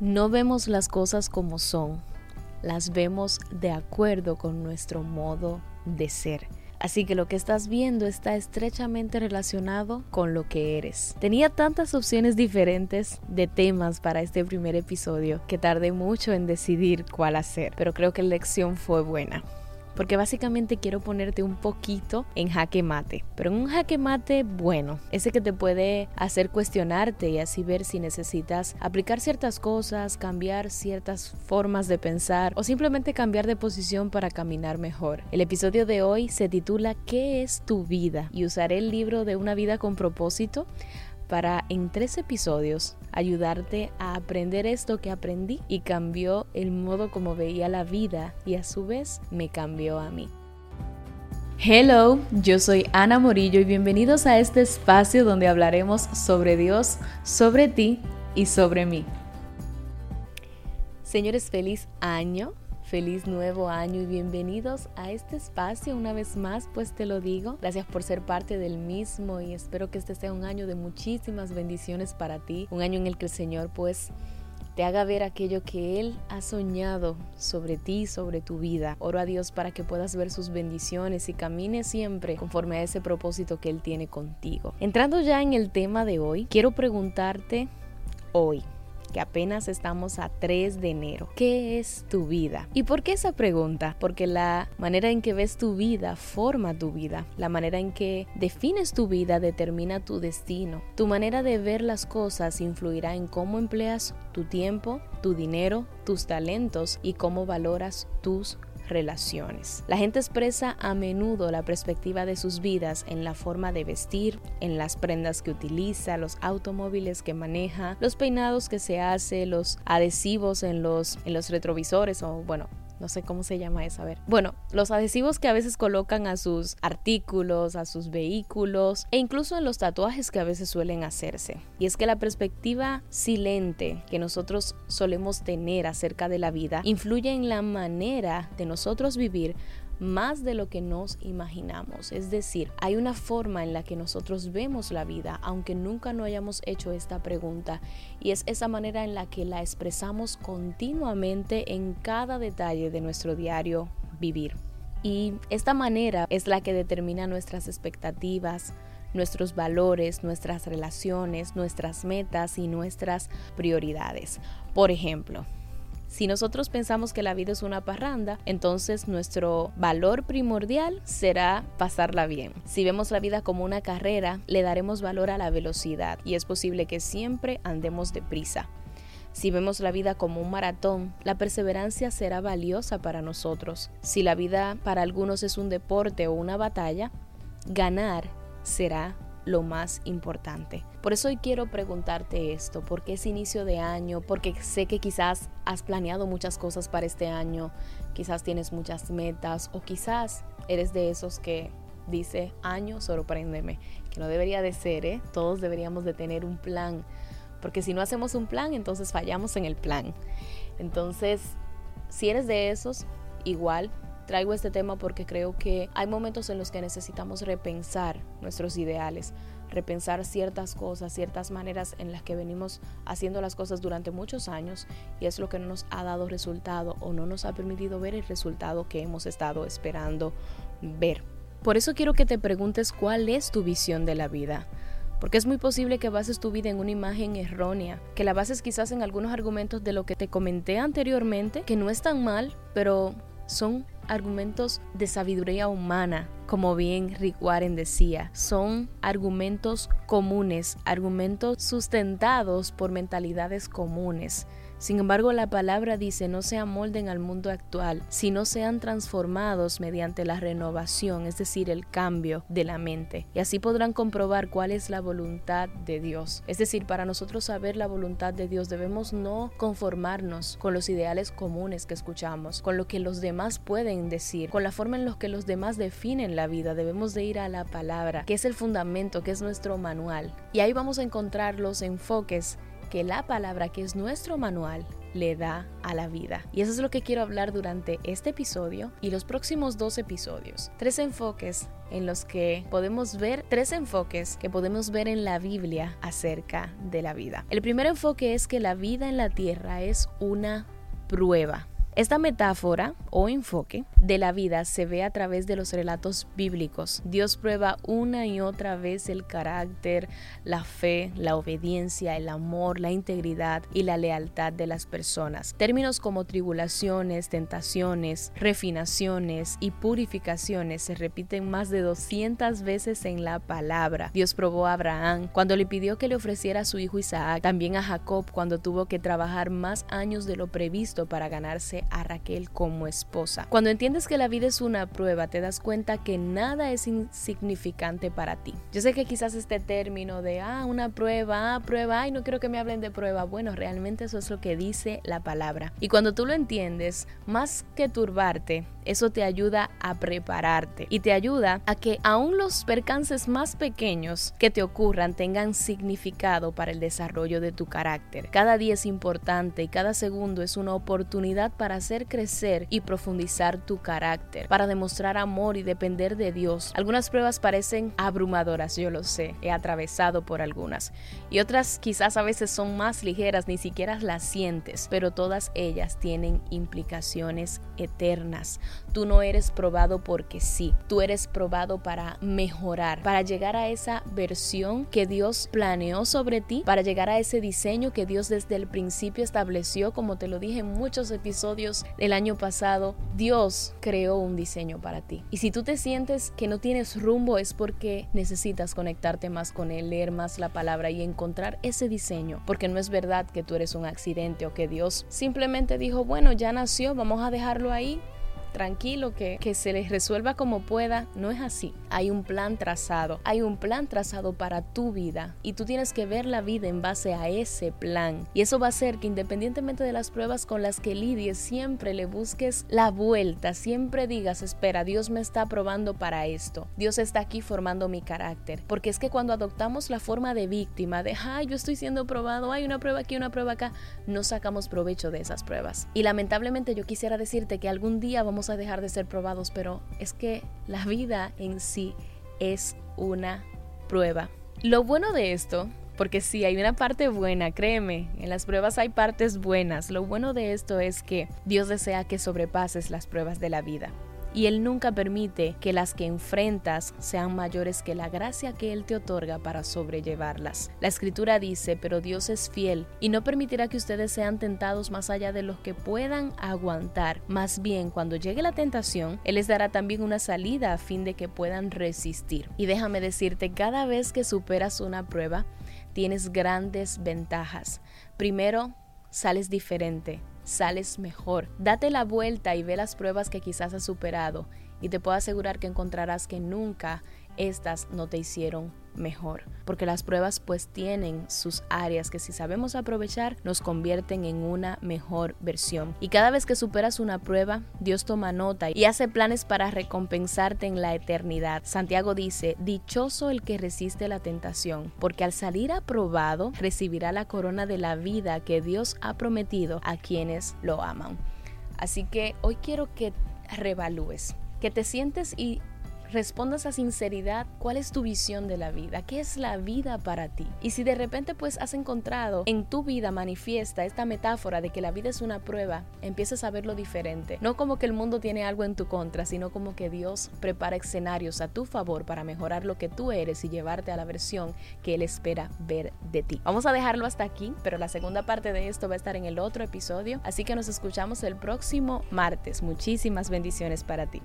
No vemos las cosas como son, las vemos de acuerdo con nuestro modo de ser. Así que lo que estás viendo está estrechamente relacionado con lo que eres. Tenía tantas opciones diferentes de temas para este primer episodio que tardé mucho en decidir cuál hacer, pero creo que la elección fue buena porque básicamente quiero ponerte un poquito en jaque mate, pero un jaque mate bueno, ese que te puede hacer cuestionarte y así ver si necesitas aplicar ciertas cosas, cambiar ciertas formas de pensar o simplemente cambiar de posición para caminar mejor. El episodio de hoy se titula ¿Qué es tu vida? y usaré el libro de una vida con propósito para en tres episodios ayudarte a aprender esto que aprendí y cambió el modo como veía la vida y a su vez me cambió a mí. Hello, yo soy Ana Morillo y bienvenidos a este espacio donde hablaremos sobre Dios, sobre ti y sobre mí. Señores, feliz año Feliz nuevo año y bienvenidos a este espacio una vez más, pues te lo digo. Gracias por ser parte del mismo y espero que este sea un año de muchísimas bendiciones para ti, un año en el que el Señor pues te haga ver aquello que Él ha soñado sobre ti, sobre tu vida. Oro a Dios para que puedas ver sus bendiciones y camines siempre conforme a ese propósito que Él tiene contigo. Entrando ya en el tema de hoy, quiero preguntarte hoy, que apenas estamos a 3 de enero. ¿Qué es tu vida? ¿Y por qué esa pregunta? Porque la manera en que ves tu vida forma tu vida. La manera en que defines tu vida determina tu destino. Tu manera de ver las cosas influirá en cómo empleas tu tiempo, tu dinero, tus talentos y cómo valoras tus relaciones. La gente expresa a menudo la perspectiva de sus vidas en la forma de vestir, en las prendas que utiliza, los automóviles que maneja, los peinados que se hace, los adhesivos en los, en los retrovisores o bueno, no sé cómo se llama eso, a ver. Bueno, los adhesivos que a veces colocan a sus artículos, a sus vehículos e incluso en los tatuajes que a veces suelen hacerse. Y es que la perspectiva silente que nosotros solemos tener acerca de la vida influye en la manera de nosotros vivir más de lo que nos imaginamos. Es decir, hay una forma en la que nosotros vemos la vida, aunque nunca no hayamos hecho esta pregunta, y es esa manera en la que la expresamos continuamente en cada detalle de nuestro diario vivir. Y esta manera es la que determina nuestras expectativas, nuestros valores, nuestras relaciones, nuestras metas y nuestras prioridades. Por ejemplo, si nosotros pensamos que la vida es una parranda, entonces nuestro valor primordial será pasarla bien. Si vemos la vida como una carrera, le daremos valor a la velocidad y es posible que siempre andemos deprisa. Si vemos la vida como un maratón, la perseverancia será valiosa para nosotros. Si la vida para algunos es un deporte o una batalla, ganar será lo más importante. Por eso hoy quiero preguntarte esto, porque es inicio de año, porque sé que quizás has planeado muchas cosas para este año, quizás tienes muchas metas o quizás eres de esos que dice año sorpréndeme, que no debería de ser, ¿eh? todos deberíamos de tener un plan, porque si no hacemos un plan, entonces fallamos en el plan. Entonces, si eres de esos, igual Traigo este tema porque creo que hay momentos en los que necesitamos repensar nuestros ideales, repensar ciertas cosas, ciertas maneras en las que venimos haciendo las cosas durante muchos años y es lo que no nos ha dado resultado o no nos ha permitido ver el resultado que hemos estado esperando ver. Por eso quiero que te preguntes cuál es tu visión de la vida. Porque es muy posible que bases tu vida en una imagen errónea, que la bases quizás en algunos argumentos de lo que te comenté anteriormente, que no están mal, pero son argumentos de sabiduría humana, como bien Rick Warren decía, son argumentos comunes, argumentos sustentados por mentalidades comunes. Sin embargo, la palabra dice no se amolden al mundo actual, sino sean transformados mediante la renovación, es decir, el cambio de la mente. Y así podrán comprobar cuál es la voluntad de Dios. Es decir, para nosotros saber la voluntad de Dios debemos no conformarnos con los ideales comunes que escuchamos, con lo que los demás pueden decir, con la forma en la que los demás definen la vida. Debemos de ir a la palabra, que es el fundamento, que es nuestro manual. Y ahí vamos a encontrar los enfoques que la palabra, que es nuestro manual, le da a la vida. Y eso es lo que quiero hablar durante este episodio y los próximos dos episodios. Tres enfoques en los que podemos ver tres enfoques que podemos ver en la Biblia acerca de la vida. El primer enfoque es que la vida en la tierra es una prueba. Esta metáfora o enfoque de la vida se ve a través de los relatos bíblicos. Dios prueba una y otra vez el carácter, la fe, la obediencia, el amor, la integridad y la lealtad de las personas. Términos como tribulaciones, tentaciones, refinaciones y purificaciones se repiten más de 200 veces en la palabra. Dios probó a Abraham cuando le pidió que le ofreciera a su hijo Isaac, también a Jacob cuando tuvo que trabajar más años de lo previsto para ganarse a Raquel como esposa. Cuando entiendes que la vida es una prueba, te das cuenta que nada es insignificante para ti. Yo sé que quizás este término de, ah, una prueba, ah, prueba, ay, no quiero que me hablen de prueba. Bueno, realmente eso es lo que dice la palabra. Y cuando tú lo entiendes, más que turbarte, eso te ayuda a prepararte y te ayuda a que aún los percances más pequeños que te ocurran tengan significado para el desarrollo de tu carácter. Cada día es importante y cada segundo es una oportunidad para hacer crecer y profundizar tu carácter, para demostrar amor y depender de Dios. Algunas pruebas parecen abrumadoras, yo lo sé, he atravesado por algunas. Y otras quizás a veces son más ligeras, ni siquiera las sientes, pero todas ellas tienen implicaciones eternas. Tú no eres probado porque sí, tú eres probado para mejorar, para llegar a esa versión que Dios planeó sobre ti, para llegar a ese diseño que Dios desde el principio estableció, como te lo dije en muchos episodios del año pasado, Dios creó un diseño para ti. Y si tú te sientes que no tienes rumbo es porque necesitas conectarte más con Él, leer más la palabra y encontrar ese diseño, porque no es verdad que tú eres un accidente o que Dios simplemente dijo, bueno, ya nació, vamos a dejarlo ahí tranquilo, que, que se les resuelva como pueda. No es así. Hay un plan trazado. Hay un plan trazado para tu vida. Y tú tienes que ver la vida en base a ese plan. Y eso va a hacer que independientemente de las pruebas con las que lidies, siempre le busques la vuelta. Siempre digas, espera, Dios me está probando para esto. Dios está aquí formando mi carácter. Porque es que cuando adoptamos la forma de víctima, de, ay, yo estoy siendo probado, hay una prueba aquí, una prueba acá, no sacamos provecho de esas pruebas. Y lamentablemente yo quisiera decirte que algún día vamos a dejar de ser probados, pero es que la vida en sí es una prueba. Lo bueno de esto, porque sí, hay una parte buena, créeme, en las pruebas hay partes buenas. Lo bueno de esto es que Dios desea que sobrepases las pruebas de la vida y Él nunca permite que las que enfrentas sean mayores que la gracia que Él te otorga para sobrellevarlas. La escritura dice, pero Dios es fiel y no permitirá que ustedes sean tentados más allá de los que puedan aguantar. Más bien, cuando llegue la tentación, Él les dará también una salida a fin de que puedan resistir. Y déjame decirte, cada vez que superas una prueba, tienes grandes ventajas. Primero, sales diferente sales mejor. Date la vuelta y ve las pruebas que quizás has superado y te puedo asegurar que encontrarás que nunca estas no te hicieron mejor, porque las pruebas pues tienen sus áreas que si sabemos aprovechar nos convierten en una mejor versión. Y cada vez que superas una prueba, Dios toma nota y hace planes para recompensarte en la eternidad. Santiago dice, dichoso el que resiste la tentación, porque al salir aprobado recibirá la corona de la vida que Dios ha prometido a quienes lo aman. Así que hoy quiero que revalúes que te sientes y respondas a sinceridad cuál es tu visión de la vida, qué es la vida para ti. Y si de repente pues has encontrado en tu vida manifiesta esta metáfora de que la vida es una prueba, empiezas a verlo diferente. No como que el mundo tiene algo en tu contra, sino como que Dios prepara escenarios a tu favor para mejorar lo que tú eres y llevarte a la versión que Él espera ver de ti. Vamos a dejarlo hasta aquí, pero la segunda parte de esto va a estar en el otro episodio, así que nos escuchamos el próximo martes. Muchísimas bendiciones para ti.